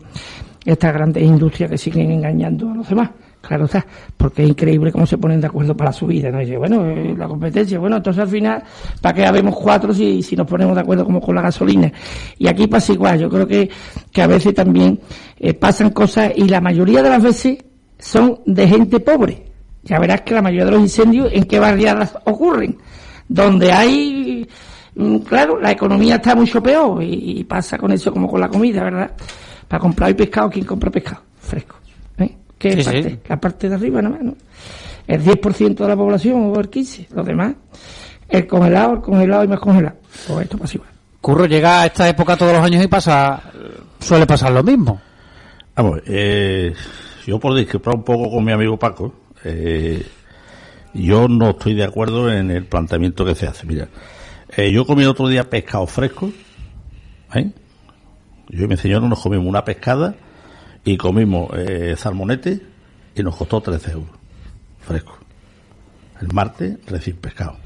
estas grandes industrias que siguen engañando a los demás. Claro está, porque es increíble cómo se ponen de acuerdo para su vida, ¿no? Y dice, bueno, eh, la competencia, bueno, entonces al final, ¿para qué habemos cuatro si, si nos ponemos de acuerdo como con la gasolina? Y aquí pasa igual, yo creo que, que a veces también eh, pasan cosas y la mayoría de las veces son de gente pobre. Ya verás que la mayoría de los incendios en qué barriadas ocurren, donde hay, mm, claro, la economía está mucho peor y, pasa con eso como con la comida, ¿verdad? Para comprar pescado, ¿quién compra pescado? Fresco que parte, la parte de arriba nada más, ¿no? El 10% de la población o el 15%, los demás, el congelado, el congelado y más congelado. Pues esto pasa igual. Curro llega a esta época todos los años y pasa, suele pasar lo mismo. Vamos, eh, yo por discrepar un poco con mi amigo Paco, eh, yo no estoy de acuerdo en el planteamiento que se hace. Mira, eh, yo comí otro día pescado fresco, ¿eh? Yo y mi señor nos comimos una pescada y comimos eh, salmonete y nos costó 13 euros, fresco. El martes, recién pescado.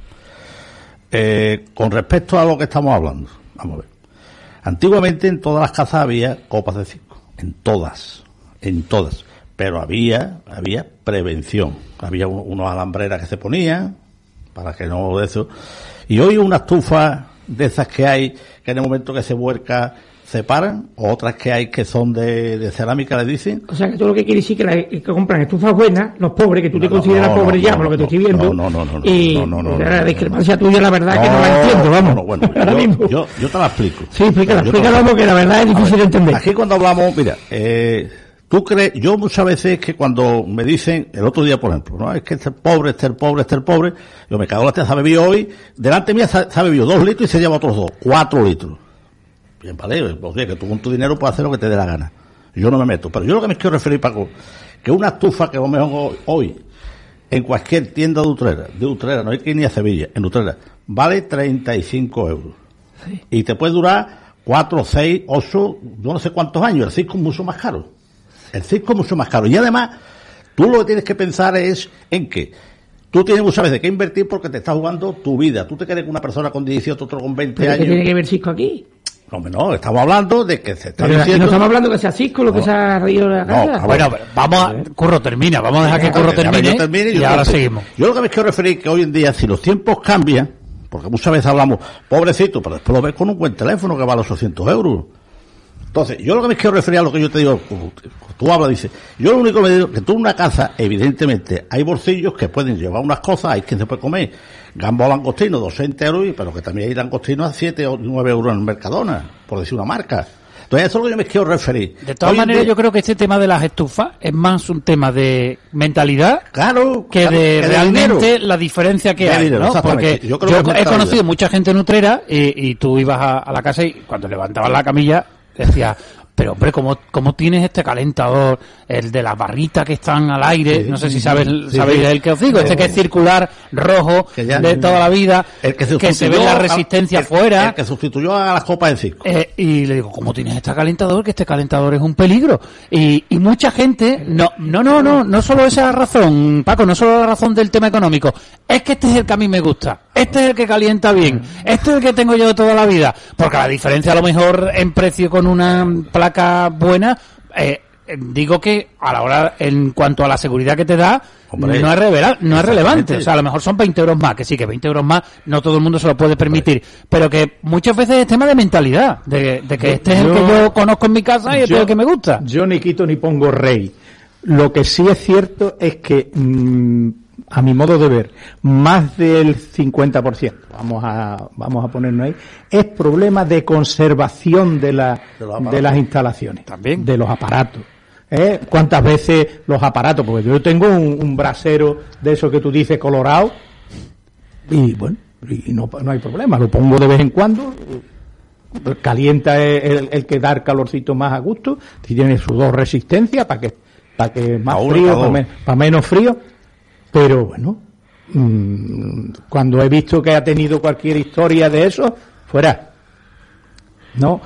Eh, con respecto a lo que estamos hablando, vamos a ver. Antiguamente en todas las casas había copas de cinco, en todas, en todas. Pero había, había prevención. Había unos alambreras que se ponían para que no de eso. Y hoy una estufa de esas que hay, que en el momento que se vuelca separan, otras que hay que son de, cerámica, le dicen. O sea, que todo lo que quiere decir que, la, que compran estufas buenas, los pobres, que tú te consideras pobre ya, por lo que te estoy viendo. No, no, no, y no, no, no, la discrepancia tuya, la verdad, que no la entiendo, vamos. bueno, (laughs) Ahora yo, mismo. Yo, yo, te la explico. Sí, explícala, explícala porque la verdad es difícil de entender. Aquí cuando hablamos, mira, eh, tú crees, yo muchas veces que cuando me dicen, el otro día, por ejemplo, no, es que este pobre, este pobre, este pobre, yo me cago en la tía, se ha bebido hoy, delante mía se ha bebido dos litros y se lleva otros dos, cuatro litros. Bien, vale, pues, que tú con tu dinero puedes hacer lo que te dé la gana. Yo no me meto. Pero yo lo que me quiero referir, Paco, que una estufa que mejor hoy, en cualquier tienda de Utrera, de Utrera, no hay que ir ni a Sevilla, en Utrera, vale 35 euros. Y te puede durar 4, 6, 8, yo no sé cuántos años, el cisco es mucho más caro. El circo es mucho más caro. Y además, tú lo que tienes que pensar es en que tú tienes muchas veces que invertir porque te estás jugando tu vida. Tú te quedes con una persona con 18, otro con 20 ¿Pero qué años. tiene que ver Cisco aquí? No, no, estamos hablando de que se está Pero diciendo... no estamos hablando que sea Cisco lo que se ha reído de la No, casa. Bueno, vamos a... Curro termina, vamos a dejar que Curro termine, yo termine y yo ahora seguimos. Yo lo que me quiero referir es que hoy en día, si los tiempos cambian, porque muchas veces hablamos, pobrecito, pero después lo ves con un buen teléfono que vale 800 euros. Entonces, yo lo que me quiero referir a lo que yo te digo, tú- hablas, dices, yo lo único que me digo que tú en una casa, evidentemente, hay bolsillos que pueden llevar unas cosas, hay quien se puede comer gambo langostino, 200 euros, pero que también hay langostinos a 7 o 9 euros en Mercadona, por decir una marca. Entonces, eso es lo que yo me quiero referir. De todas Hoy maneras, yo creo que este tema de las estufas es más un tema de mentalidad claro, que claro, de que realmente dinero. la diferencia que De hay. dinero, ¿no? Porque Yo yo, creo que es he conocido mucha gente nutrera y, y tú ibas a, a la casa y cuando levantabas la camilla decías. Pero hombre, ¿cómo, ¿cómo tienes este calentador? El de las barritas que están al aire. Sí, no sé si sabes, sí, sabéis sí. el que os digo. Este que es circular, rojo, de toda la vida. El que, que se ve la resistencia el- fuera. El que sustituyó a las copas de circo. Eh, y le digo, ¿cómo tienes este calentador? Que este calentador es un peligro. Y, y mucha gente, no, no, no, no, no solo esa razón, Paco, no solo la razón del tema económico, es que este es el que a mí me gusta, este es el que calienta bien, este es el que tengo yo de toda la vida, porque la diferencia a lo mejor en precio con una placa buena, eh, digo que a la hora, en cuanto a la seguridad que te da, Hombre, no es revela- no es relevante. O sea, a lo mejor son 20 euros más, que sí, que 20 euros más no todo el mundo se lo puede permitir, pero que muchas veces es tema de mentalidad, de, de que Yo- este es el que yo- conozco en mi casa y este es el que me gusta. Yo ni quito ni pongo rey. Lo que sí es cierto es que, mm, a mi modo de ver, más del 50%, vamos a, vamos a ponernos ahí, es problema de conservación de, la, De las instalaciones. También. De los aparatos. ¿Eh? ¿Cuántas veces los aparatos? Porque yo tengo un, un brasero de eso que tú dices colorado y bueno, y no, no hay problema, lo pongo de vez en cuando, calienta el, el que dar calorcito más a gusto, si tiene sus dos resistencias para que para que más frío, pa' para dos. menos frío, pero bueno, mm, cuando he visto que ha tenido cualquier historia de eso, fuera. No,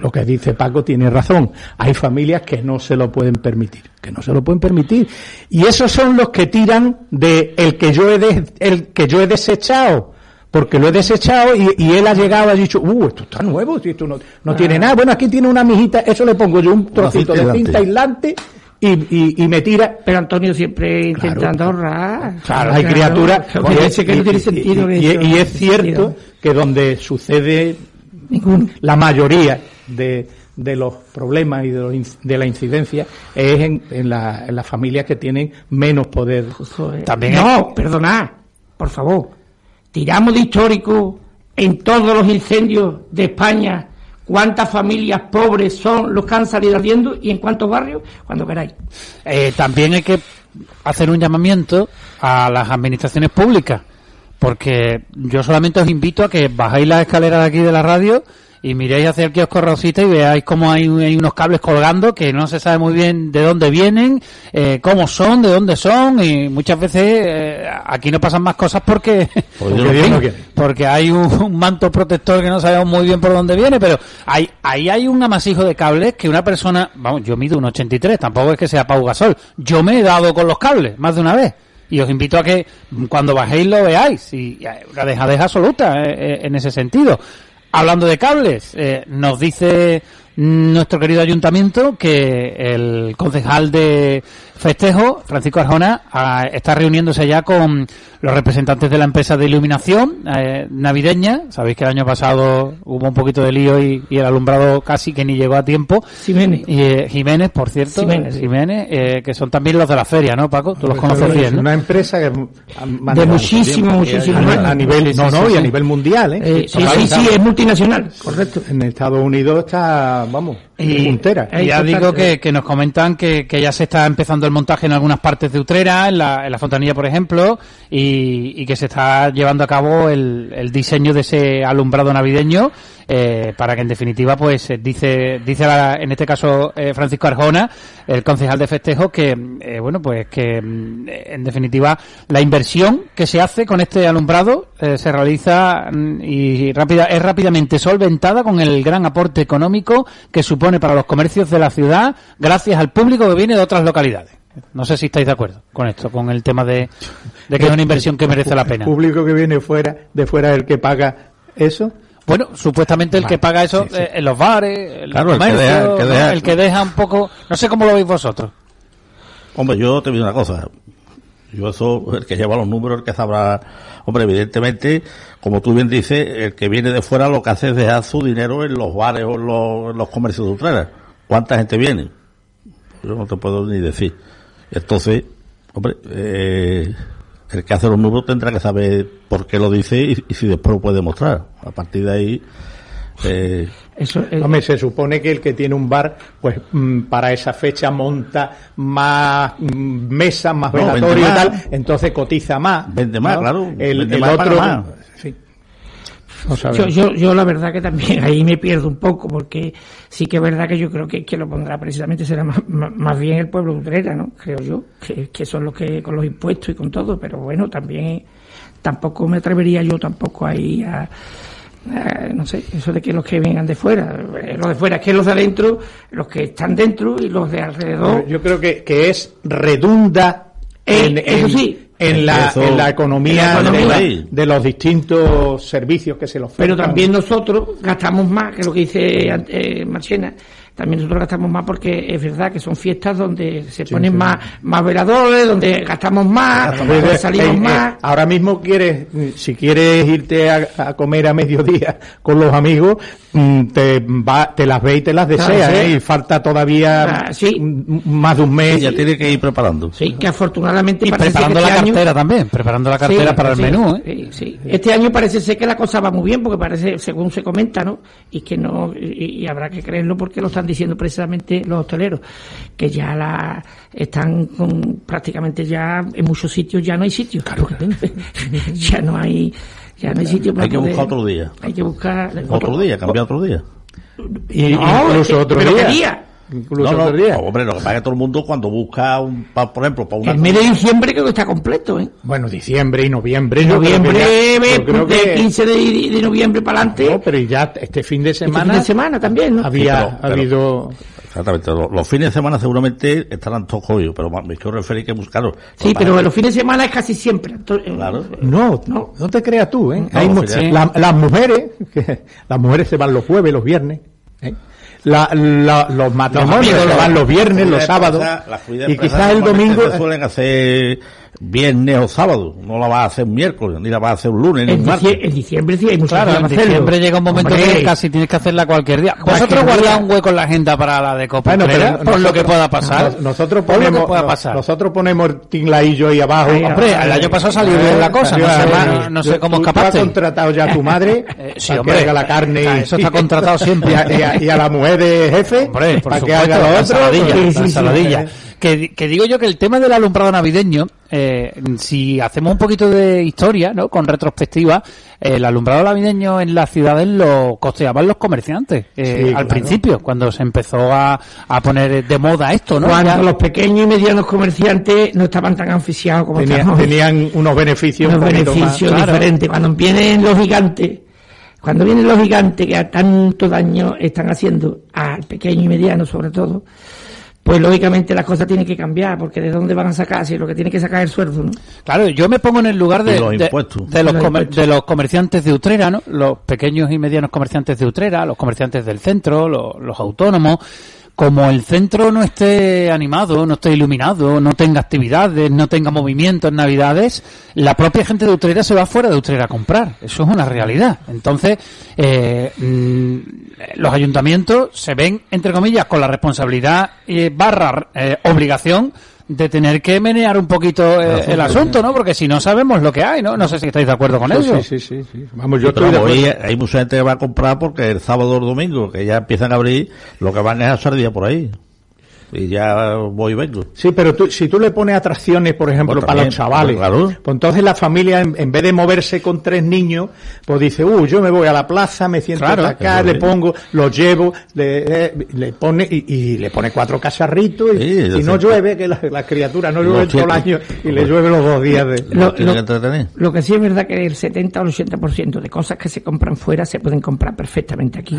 lo que dice Paco tiene razón. Hay familias que no se lo pueden permitir, que no se lo pueden permitir. Y esos son los que tiran de el que yo he de- el que yo he desechado, porque lo he desechado y, y él ha llegado y ha dicho, uh, esto está nuevo, si esto no, no tiene nada. Bueno, aquí tiene una mijita, eso le pongo yo un trocito de cinta aislante y, y, y me tira. Pero Antonio siempre intentando ahorrar. Claro, hay criaturas (laughs) y, y- es cierto que donde sucede la mayoría de, de los problemas y de, los de la incidencia es en, en, la- en las familias que tienen menos poder. También No, perdonad, por favor. Tiramos de histórico en todos los incendios de España. ¿Cuántas familias pobres son los que han salido ardiendo y en cuántos barrios? Cuando queráis. Eh, también hay que hacer un llamamiento a las administraciones públicas, porque yo solamente os invito a que bajáis la escalera de aquí de la radio y miréis hacia el kiosco Rosita y veáis cómo hay, hay unos cables colgando que no se sabe muy bien de dónde vienen, eh, cómo son, de dónde son y muchas veces eh, aquí no pasan más cosas porque, (laughs) Porque Dios no quiere. porque hay un, un manto protector que no sabemos muy bien por dónde viene, pero hay, ahí hay un amasijo de cables que una persona, vamos, yo mido un 83, tampoco es que sea Pau Gasol, yo me he dado con los cables más de una vez. Y os invito a que cuando bajéis lo veáis. Y una dejadez absoluta eh, eh, en ese sentido. Hablando de cables, eh, nos dice nuestro querido ayuntamiento que el concejal de festejo, Francisco Arjona, ah, está reuniéndose ya con los representantes de la empresa de iluminación eh, navideña. Sabéis que el año pasado hubo un poquito de lío y, y el alumbrado casi que ni llegó a tiempo. Jiménez. Y, eh, Jiménez, por cierto. Jiménez, eh, que son también los de la feria, ¿no, Paco? Tú los conoces bien, ¿no? Una empresa que De muchísimo, muchísimo. a, a nivel, Sí, no, no, sí, y a sí. nivel mundial, ¿eh? Eh, sí, sí, sí, es multinacional. Correcto. En Estados Unidos está, vamos, Y, puntera. y ya digo que, que nos comentan que, que ya se está empezando el montaje en algunas partes de Utrera, en la, en la Fontanilla, por ejemplo, y, y que se está llevando a cabo el, el diseño de ese alumbrado navideño eh, para que en definitiva, pues eh, dice, dice la- en este caso eh, Francisco Arjona, el concejal de festejo, que eh, bueno, pues que mm, en definitiva la inversión que se hace con este alumbrado eh, se realiza mm, y rápida, es rápidamente solventada con el gran aporte económico que supone para los comercios de la ciudad gracias al público que viene de otras localidades. No sé si estáis de acuerdo con esto, con el tema de, de que es una inversión que merece la pena. El público que viene fuera, de fuera es el que paga eso. Bueno, supuestamente el que paga eso eh, en los bares, en Claro, el que deja- el que deja- el que deja un poco... No sé cómo lo veis vosotros. Hombre, yo te digo una cosa. Yo eso, el que lleva los números, el que sabrá. Hombre, evidentemente, como tú bien dices, el que viene de fuera lo que hace es dejar su dinero en los bares o en los, en los comercios de Utrera. ¿Cuánta gente viene? Yo no te puedo ni decir. Entonces, hombre, eh, el que hace los números tendrá que saber por qué lo dice y, y si después lo puede demostrar. A partir de ahí, eh, Eso, Hombre, se supone que el que tiene un bar, pues mm, para esa fecha monta más mm, mesas, más No, y tal, entonces cotiza más. Vende más, ¿no? claro. El, Vende el más, paga otro. más. sí. No. Yo, yo, yo la verdad que también ahí me pierdo un poco, porque sí que es verdad que yo creo que, que lo pondrá precisamente será más, más, bien el pueblo de Utrera, ¿no? Creo yo, que, que son los que con los impuestos y con todo, pero bueno, también tampoco me atrevería yo tampoco ahí a, no sé, eso de que los que vengan de fuera, eh, los de fuera, es que los de adentro, los que están dentro y los de alrededor. Yo creo que, que es redunda Eh, en, eso en- sí. En la, Eso- en la economía, en la economía. De, de los distintos servicios que se le ofertan. Pero también nosotros gastamos más, que lo que dice eh, Marchena, también nosotros gastamos más porque es verdad que son fiestas donde se ponen sí. más, más veladores, donde gastamos más, donde salimos eh, más. eh, ahora mismo quieres, mm, si quieres irte a, a comer a mediodía (laughs) con los amigos, mm, te, va, te las ve y te las Claro, sí. ¿eh? Y falta todavía Ah, sí. más de un mes. ya tiene que ir preparando. Sí, que afortunadamente Y preparando que la este año- cartera también, preparando la cartera Sí, para el menú, ¿eh? sí, sí. Este año parece ser que la cosa va muy bien, porque parece, según se comenta, ¿no? Y que no, y, y habrá que creerlo porque lo están diciendo precisamente los hosteleros, que ya la están con, prácticamente ya en muchos sitios ya no hay sitios. (laughs) ya no hay, ya no hay sitio para Hay que poder- buscar otro día. Hay que buscar Otro día, cambiar otro día. Y, No, incluso es que- otro pero día. ¿qué día? Incluso No, no, otro día. hombre, lo que pasa es que todo el mundo cuando busca, un, pa- por ejemplo, para una... El mes de diciembre creo que está completo, ¿eh? Bueno, diciembre y noviembre. yo creo que Noviembre, ya- ve, yo creo de que- 15 de, de noviembre para adelante. No, pero ya este fin de Este semana, fin de semana también, ¿no? había Sí, pero- pero- habido... Exactamente, los, los fines de semana seguramente estarán todos jodidos, pero me quiero referir que buscaros. Sí, pero los fines de semana es casi siempre. Entonces, Claro. No, no, no te creas tú, ¿eh? No, Hay la- las mujeres, (laughs) que- las mujeres se van los jueves, los viernes. ¿eh? La- la- los matrimonios los- van los viernes, los sábados. Y quizás el domingo... suelen hacer viernes o sábado. No la vas a hacer un miércoles, ni la vas a hacer un lunes, ni En, un martes. en diciembre sí hay muchos Claro, en para diciembre llega un momento Hombre, que casi tienes que hacerla cualquier día. ¿Vosotros guardáis un hueco en la agenda para la de Copa Bueno, pero por lo que pueda pasar. nos- Nosotros ponemos, pueda no- pasar. nosotros ponemos tinglaillo ahí abajo. Hombre, el año pasado salió bien la cosa, no sé, no- no sé cómo escapaste. has contratado ya a tu madre (laughs) Eh, sí, para hombre. que haga la carne. Eso está contratado siempre. Y (laughs) a, y a- y a la mujer de jefe Hombre, por para que supuesto, haga lo la otro. ensaladilla, Sí, la sí, sí. ensaladilla. Que, que digo yo que el tema del alumbrado navideño, eh, si hacemos un poquito de historia, ¿no? Con retrospectiva, el alumbrado navideño en las ciudades lo costeaban los comerciantes eh, Sí, al claro. principio, cuando se empezó a, a poner de moda esto, ¿no? Cuando Ya- los pequeños y medianos comerciantes no estaban tan anficiados como Tenía- estamos. tenían unos beneficios unos beneficios más. Claro. diferentes. Cuando vienen los gigantes, cuando vienen los gigantes que a tanto daño están haciendo al pequeño y mediano sobre todo, pues lógicamente las cosas tienen que cambiar, porque de dónde van a sacar si lo que tiene que sacar es el sueldo, ¿no? Claro, yo me pongo en el lugar de, los de- impuestos. de los, Los comer- impuestos. de los comerciantes de Utrera, ¿no? Los pequeños y medianos comerciantes de Utrera, los comerciantes del centro, los, los autónomos. Como el centro no esté animado, no esté iluminado, no tenga actividades, no tenga movimiento en Navidades, la propia gente de Utrera se va fuera de Utrera a comprar. Eso es una realidad. Entonces, eh, mm, los ayuntamientos se ven, entre comillas, con la responsabilidad eh, barra eh, obligación de tener que menear un poquito eh, el asunto, ¿no? Porque si no sabemos lo que hay, ¿no? No sé si estáis de acuerdo con Sí, eso. sí, sí, sí, sí. Vamos, yo Pero estoy vamos, hay mucha gente que va a comprar porque el sábado o el domingo, que ya empiezan a abrir, lo que van es a sardía por ahí. Y ya voy y vengo. Sí, pero tú, si tú le pones atracciones, por ejemplo, Pues para los chavales, claro. pues entonces la familia, en, en vez de moverse con tres niños, pues dice, uh, yo me voy a la plaza, me siento Claro, acá, le pongo, los llevo, le, eh, le pone, y, y le pone cuatro cacharritos, y, Sí, y yo no llueve, que la, la criatura no Los llueve todo el año, y le llueve los dos días de... Lo- lo-. Lo que sí es verdad que el 70 o el 80% de cosas que se compran fuera se pueden comprar perfectamente aquí.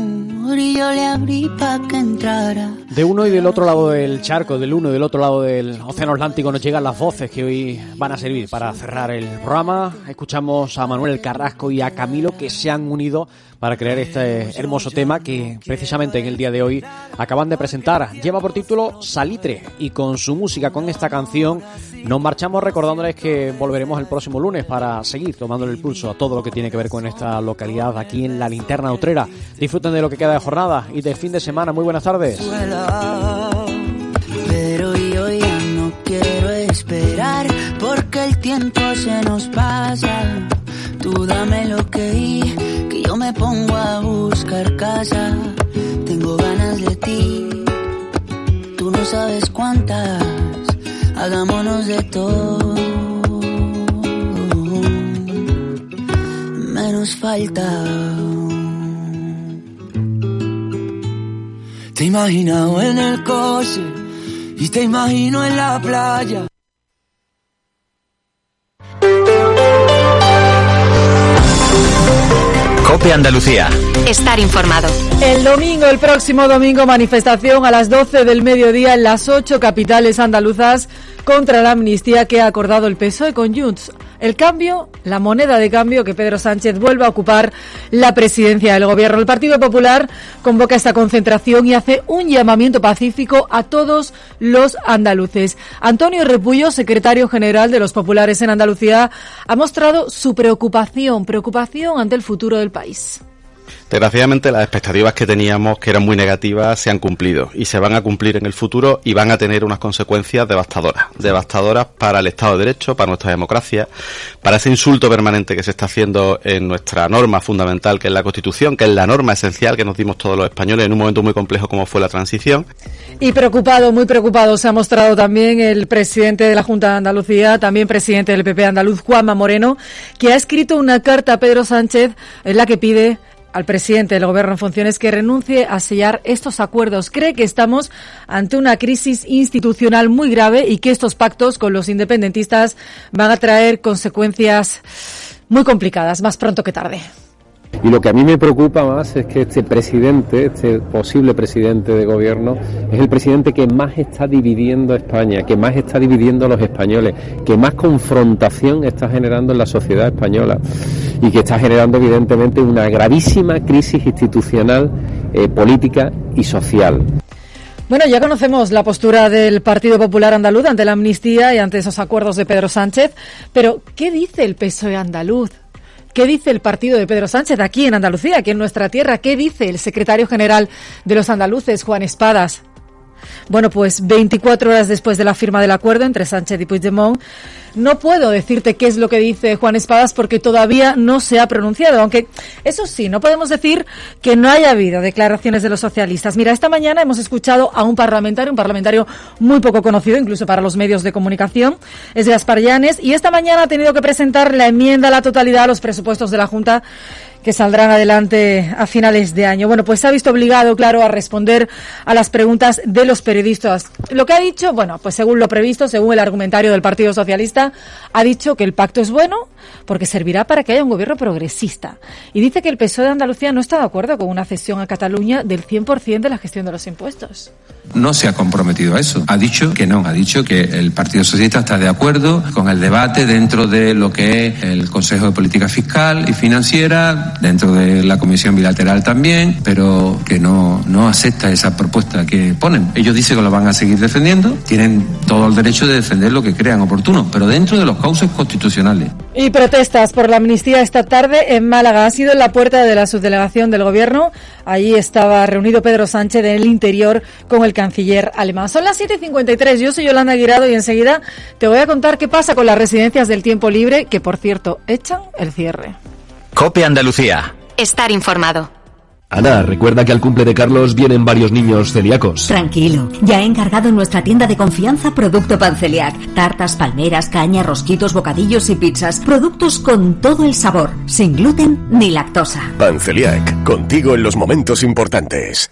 y yo le abrí para que entrara. De uno y del otro lado del charco, del uno y del otro lado del Océano Atlántico nos llegan las voces que hoy van a servir para cerrar el programa. Escuchamos a Manuel Carrasco y a Camilo que se han unido para crear este hermoso tema que precisamente en el día de hoy acaban de presentar. Lleva por título Salitre y con su música, con esta canción, nos marchamos recordándoles que volveremos el próximo lunes para seguir tomándole el pulso a todo lo que tiene que ver con esta localidad aquí en la linterna utrera. Disfruten de lo que queda de jornada y de fin de semana. Muy buenas tardes. Pero yo ya no quiero esperar porque el tiempo se nos pasa. Tú dame lo que que yo me pongo a buscar casa. Tengo ganas de ti, tú no sabes cuántas. Hagámonos de todo. Menos falta. Te he imaginado en el coche y te imagino en la playa. Cope Andalucía. Estar informado. El domingo, el próximo domingo, manifestación a las 12 del mediodía en las ocho capitales andaluzas contra la amnistía que ha acordado el PSOE con Junts. El cambio, la moneda de cambio que Pedro Sánchez vuelva a ocupar la presidencia del gobierno. El Partido Popular convoca esta concentración y hace un llamamiento pacífico a todos los andaluces. Antonio Repullo, secretario general de los populares en Andalucía, ha mostrado su preocupación, preocupación ante el futuro del país. Desgraciadamente las expectativas que teníamos, que eran muy negativas, se han cumplido y se van a cumplir en el futuro y van a tener unas consecuencias devastadoras, devastadoras para el Estado de Derecho, para nuestra democracia, para ese insulto permanente que se está haciendo en nuestra norma fundamental, que es la Constitución, que es la norma esencial que nos dimos todos los españoles en un momento muy complejo como fue la transición. Y preocupado, muy preocupado, se ha mostrado también el presidente de la Junta de Andalucía, también presidente del PP andaluz, Juanma Moreno, que ha escrito una carta a Pedro Sánchez en la que pide al presidente del Gobierno en funciones que renuncie a sellar estos acuerdos. Cree que estamos ante una crisis institucional muy grave y que estos pactos con los independentistas van a traer consecuencias muy complicadas, más pronto que tarde. Y lo que a mí me preocupa más es que este presidente, este posible presidente de gobierno, es el presidente que más está dividiendo a España, que más está dividiendo a los españoles, que más confrontación está generando en la sociedad española y que está generando evidentemente una gravísima crisis institucional, eh, política y social. Bueno, ya conocemos la postura del Partido Popular Andaluz ante la amnistía y ante esos acuerdos de Pedro Sánchez, pero ¿qué dice el PSOE andaluz? ¿Qué dice el partido de Pedro Sánchez aquí en Andalucía, aquí en nuestra tierra? ¿Qué dice el secretario general de los andaluces, Juan Espadas? Bueno, pues 24 horas después de la firma del acuerdo entre Sánchez y Puigdemont, no puedo decirte qué es lo que dice Juan Espadas porque todavía no se ha pronunciado, aunque eso sí, no podemos decir que no haya habido declaraciones de los socialistas. Mira, esta mañana hemos escuchado a un parlamentario, un parlamentario muy poco conocido incluso para los medios de comunicación, es Gaspar Llanes, y esta mañana ha tenido que presentar la enmienda a la totalidad a los presupuestos de la Junta que saldrán adelante a finales de año. Bueno, pues se ha visto obligado, claro, a responder a las preguntas de los periodistas. Lo que ha dicho, bueno, pues según lo previsto, según el argumentario del Partido Socialista, ha dicho que el pacto es bueno porque servirá para que haya un gobierno progresista. Y dice que el PSOE de Andalucía no está de acuerdo con una cesión a Cataluña del 100% de la gestión de los impuestos no se ha comprometido a eso. Ha dicho que no, ha dicho que el Partido Socialista está de acuerdo con el debate dentro de lo que es el Consejo de Política Fiscal y Financiera, dentro de la Comisión Bilateral también, pero que no, no acepta esa propuesta que ponen. Ellos dicen que lo van a seguir defendiendo, tienen todo el derecho de defender lo que crean oportuno, pero dentro de los cauces constitucionales. Y protestas por la amnistía esta tarde en Málaga. Ha sido en la puerta de la subdelegación del Gobierno. Allí estaba reunido Pedro Sánchez en el interior con el canciller alemán. Son las 7.53. Yo soy Yolanda Aguirado y enseguida te voy a contar qué pasa con las residencias del tiempo libre, que por cierto echan el cierre. Cope Andalucía. Estar informado. Ana, recuerda que al cumple de Carlos vienen varios niños celíacos. Tranquilo, ya he encargado en nuestra tienda de confianza producto Panceliac. Tartas, palmeras, caña, rosquitos, bocadillos y pizzas. Productos con todo el sabor, sin gluten ni lactosa. Panceliac, contigo en los momentos importantes.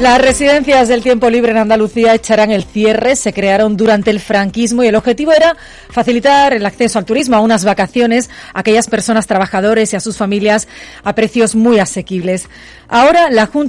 Las residencias del tiempo libre en Andalucía echarán el cierre. Se crearon durante el franquismo y el objetivo era facilitar el acceso al turismo, a unas vacaciones a aquellas personas trabajadores y a sus familias a precios muy asequibles. Ahora la Junta